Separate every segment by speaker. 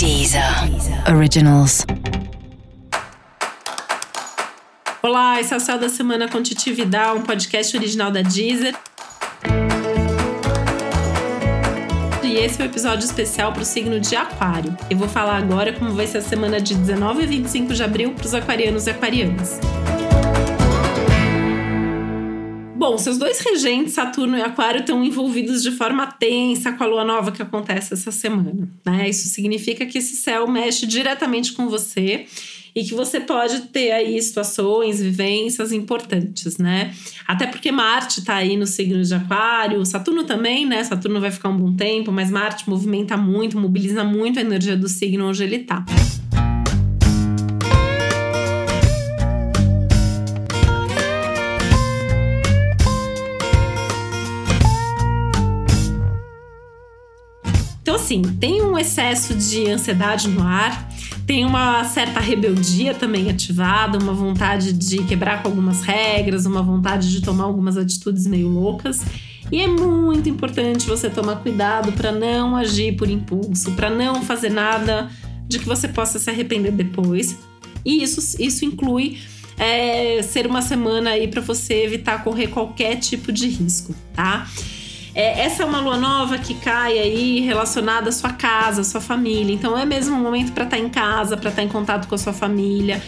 Speaker 1: Deezer Originals.
Speaker 2: Olá, esse é o Céu da Semana com Titi Vidal, um podcast original da Deezer. E esse é o um episódio especial para o signo de Aquário. Eu vou falar agora como vai ser a semana de 19 a 25 de abril para os aquarianos e aquarianas. Bom, seus dois regentes, Saturno e Aquário, estão envolvidos de forma tensa com a lua nova que acontece essa semana. Né? Isso significa que esse céu mexe diretamente com você e que você pode ter aí situações, vivências importantes, né? Até porque Marte tá aí no signo de Aquário, Saturno também, né? Saturno vai ficar um bom tempo, mas Marte movimenta muito, mobiliza muito a energia do signo onde ele tá. Então, assim, tem um excesso de ansiedade no ar, tem uma certa rebeldia também ativada, uma vontade de quebrar com algumas regras, uma vontade de tomar algumas atitudes meio loucas. E é muito importante você tomar cuidado para não agir por impulso, para não fazer nada de que você possa se arrepender depois. E isso, isso inclui é, ser uma semana aí para você evitar correr qualquer tipo de risco, tá? É, essa é uma lua nova que cai aí relacionada à sua casa, à sua família. Então é mesmo um momento para estar tá em casa, para estar tá em contato com a sua família.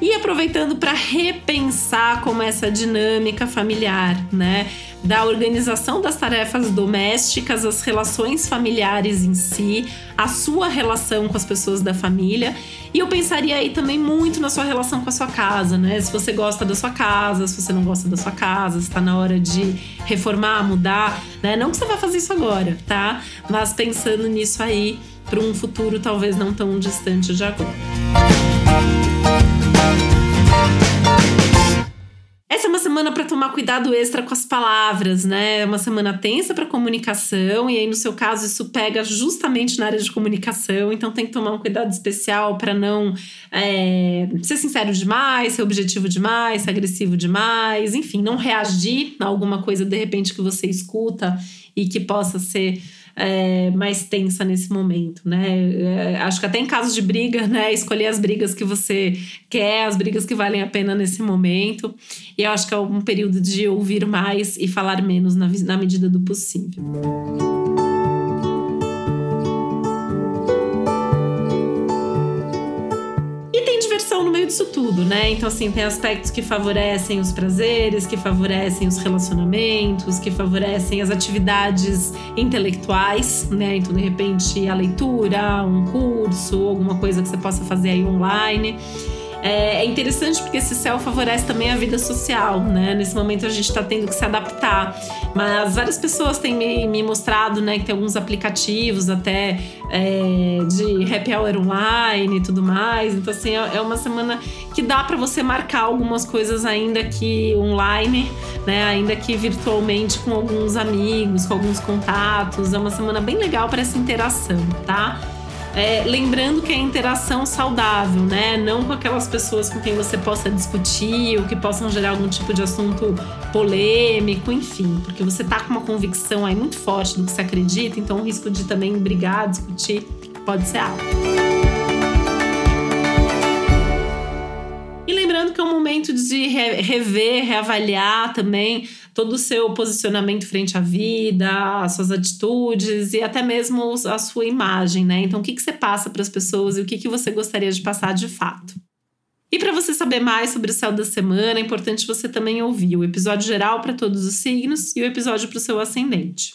Speaker 2: E aproveitando para repensar como essa dinâmica familiar, né? Da organização das tarefas domésticas, as relações familiares em si, a sua relação com as pessoas da família. E eu pensaria aí também muito na sua relação com a sua casa, né? Se você gosta da sua casa, se você não gosta da sua casa, está na hora de reformar, mudar, né? Não que você vai fazer isso agora, tá? Mas pensando nisso aí para um futuro talvez não tão distante de agora. Essa semana para tomar cuidado extra com as palavras, né? É uma semana tensa para comunicação e aí no seu caso isso pega justamente na área de comunicação, então tem que tomar um cuidado especial para não é, ser sincero demais, ser objetivo demais, ser agressivo demais, enfim, não reagir a alguma coisa de repente que você escuta e que possa ser é, mais tensa nesse momento, né? É, acho que até em casos de briga, né? Escolher as brigas que você quer, as brigas que valem a pena nesse momento. E eu acho que é um período de ouvir mais e falar menos na, na medida do possível. Meio disso tudo, né? Então, assim, tem aspectos que favorecem os prazeres, que favorecem os relacionamentos, que favorecem as atividades intelectuais, né? Então, de repente, a leitura, um curso, alguma coisa que você possa fazer aí online. É, é interessante porque esse céu favorece também a vida social, né? Nesse momento a gente está tendo que se adaptar. Mas várias pessoas têm me, me mostrado, né, que tem alguns aplicativos até é, de happy hour online e tudo mais. Então, assim, é, é uma semana que dá para você marcar algumas coisas ainda que online, né? Ainda que virtualmente com alguns amigos, com alguns contatos. É uma semana bem legal para essa interação, tá? É, lembrando que é interação saudável, né? Não com aquelas pessoas com quem você possa discutir ou que possam gerar algum tipo de assunto polêmico, enfim, porque você tá com uma convicção aí muito forte do que você acredita, então o risco de também brigar, discutir, pode ser alto. De rever, reavaliar também todo o seu posicionamento frente à vida, as suas atitudes e até mesmo a sua imagem, né? Então, o que, que você passa para as pessoas e o que, que você gostaria de passar de fato. E para você saber mais sobre o céu da semana, é importante você também ouvir o episódio geral para todos os signos e o episódio para o seu ascendente.